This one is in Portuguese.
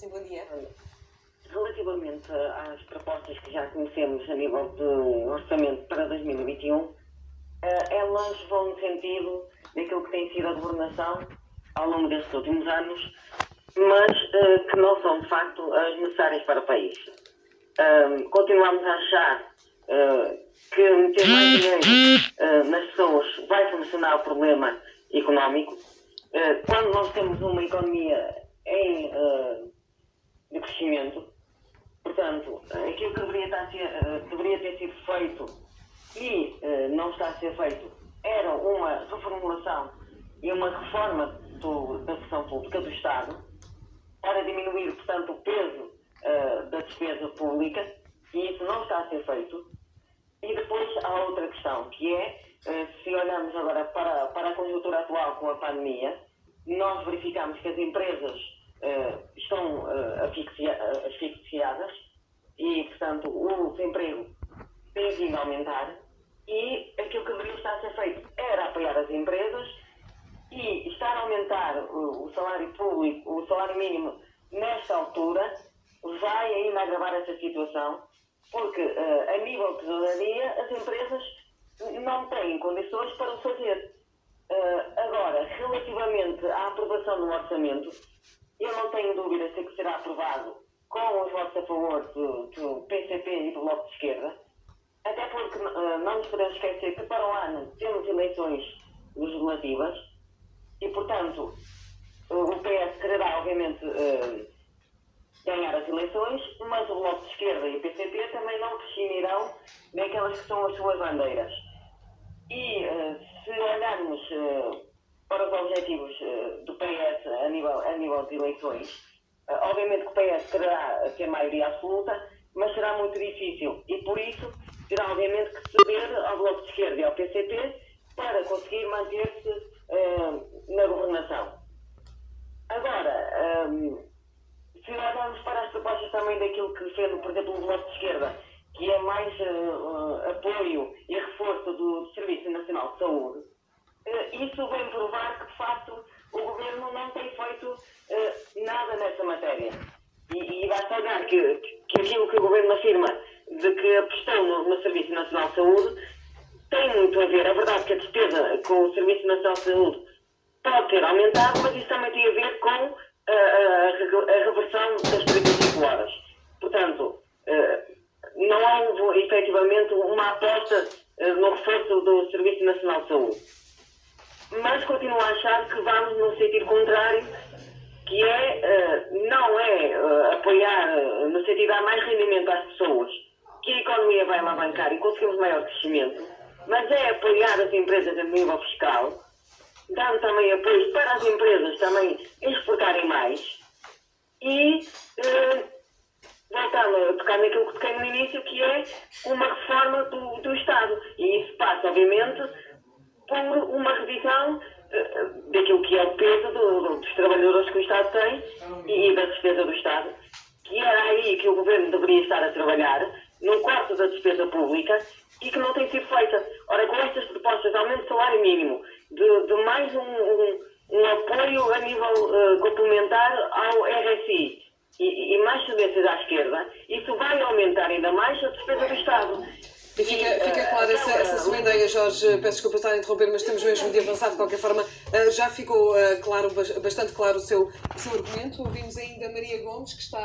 Sim, bom dia. Relativamente às propostas que já conhecemos a nível de orçamento para 2021, eh, elas vão no sentido daquilo que tem sido a governação ao longo destes últimos anos, mas eh, que não são de facto as necessárias para o país. Continuamos a achar eh, que meter mais dinheiro eh, nas pessoas vai solucionar o problema económico. Eh, quando nós temos uma economia em eh, crescimento, portanto, aquilo que deveria, estar ser, eh, deveria ter sido feito e eh, não está a ser feito era uma reformulação e uma reforma do- da função pública do Estado para diminuir, portanto, o peso eh, da despesa pública e isso não está a ser feito. E depois há outra questão, que é, se olharmos agora para, para a conjuntura atual com a pandemia, nós verificamos que as empresas eh, estão eh, asfixia- eh, asfixiadas e, portanto, o desemprego tem vindo a aumentar e aquilo que deveria estar a ser feito era apoiar as empresas e estar a aumentar o, o salário público, o salário mínimo nesta altura vai ainda agravar essa situação porque eh, a nível de tesouraria as empresas não têm condições para o fazer. Eh, agora, relativamente à aprovação do orçamento, eu não tenho dúvida se que será aprovado com os votos a favor do, do PCP e do Bloco de Esquerda, até porque eh, não nos podemos esquecer que para o ano temos eleições legislativas e, portanto, o PS quererá, obviamente, eh, ganhar as eleições, mas o Bloco de Esquerda e o PCP também não prescindirão daquelas que são as suas bandeiras. E eh, se olharmos eh, para os objetivos eh, a nível, a de eleições, eh, obviamente que o PS quererá ter maioria absoluta, mas será muito difícil. E por isso terá obviamente que ceder ao Bloco de Esquerda e ao PCP para conseguir manter-se eh, na governação. Agora, hum, se olharmos para as propostas também daquilo que defende, por exemplo, o Bloco de Esquerda, que é mais eh, apoio e reforço do Serviço Nacional de Saúde, eh, isso vem provar que, de facto, matéria. E, e basta olhar que, que aquilo que o Governo afirma de que apostou no, no Serviço Nacional de Saúde tem muito a ver. É verdade que a despesa com o Serviço Nacional de Saúde pode ter aumentado, mas isso também tem a ver com a, a, a reversão das 35 horas. Portanto, eh, não houve efetivamente uma aposta no reforço do Serviço Nacional de Saúde. Mas continuo a achar que vamos no sentido contrário, que é, eh, não é eh, apoiar eh, no sentido de dar mais rendimento às pessoas, que a economia vai alavancar e conseguimos maior crescimento, mas é apoiar as empresas a nível fiscal, dando também apoio para as empresas também exportarem mais e voltando a tocar naquilo que toquei no início, que é uma reforma do, do Estado. E isso passa, obviamente, por uma revisão daquilo que é o peso do- do- dos trabalhadores que o Estado tem e, da despesa do Estado, que era aí que o Governo deveria estar a trabalhar, num quarto da despesa pública, e que não tem sido feita. Ora, com estas propostas de aumento do salário mínimo, de, de mais um, um- um apoio a nível eh, complementar ao RSI, e, e mais tendências à esquerda, isso vai aumentar ainda mais a despesa do Estado. E fica, E, fica eh, clara essa, essa sua ideia, Jorge. Peço desculpa estar a interromper, mas temos mesmo de avançar de qualquer forma. Uh, já ficou uh, claro, bas- bastante claro o seu, o seu argumento. Ouvimos ainda Maria Gomes, que está